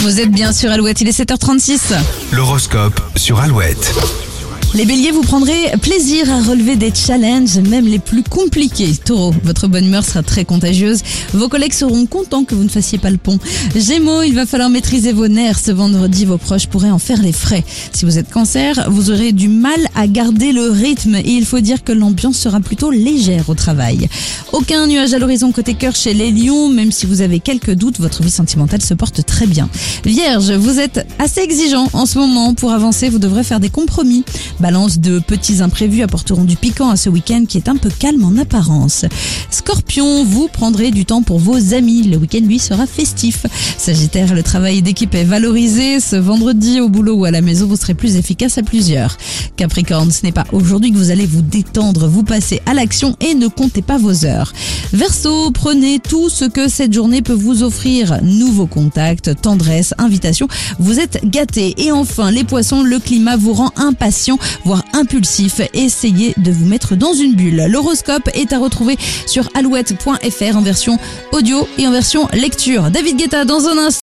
Vous êtes bien sur Alouette, il est 7h36. L'horoscope sur Alouette. Les béliers, vous prendrez plaisir à relever des challenges, même les plus compliqués. Taureau, votre bonne humeur sera très contagieuse. Vos collègues seront contents que vous ne fassiez pas le pont. Gémeaux, il va falloir maîtriser vos nerfs. Ce vendredi, vos proches pourraient en faire les frais. Si vous êtes cancer, vous aurez du mal à garder le rythme et il faut dire que l'ambiance sera plutôt légère au travail. Aucun nuage à l'horizon côté cœur chez les lions, même si vous avez quelques doutes, votre vie sentimentale se porte très bien. Vierge, vous êtes assez exigeant en ce moment. Pour avancer, vous devrez faire des compromis. Balance de petits imprévus apporteront du piquant à ce week-end qui est un peu calme en apparence. Scorpion, vous prendrez du temps pour vos amis. Le week-end, lui, sera festif. Sagittaire, le travail d'équipe est valorisé. Ce vendredi, au boulot ou à la maison, vous serez plus efficace à plusieurs. Capricorne, ce n'est pas aujourd'hui que vous allez vous détendre, vous passez à l'action et ne comptez pas vos heures. Verseau, prenez tout ce que cette journée peut vous offrir. Nouveaux contacts, tendresse, invitation. Vous êtes gâtés. Et enfin, les poissons, le climat vous rend impatient voire impulsif. Essayez de vous mettre dans une bulle. L'horoscope est à retrouver sur alouette.fr en version audio et en version lecture. David Guetta dans un instant.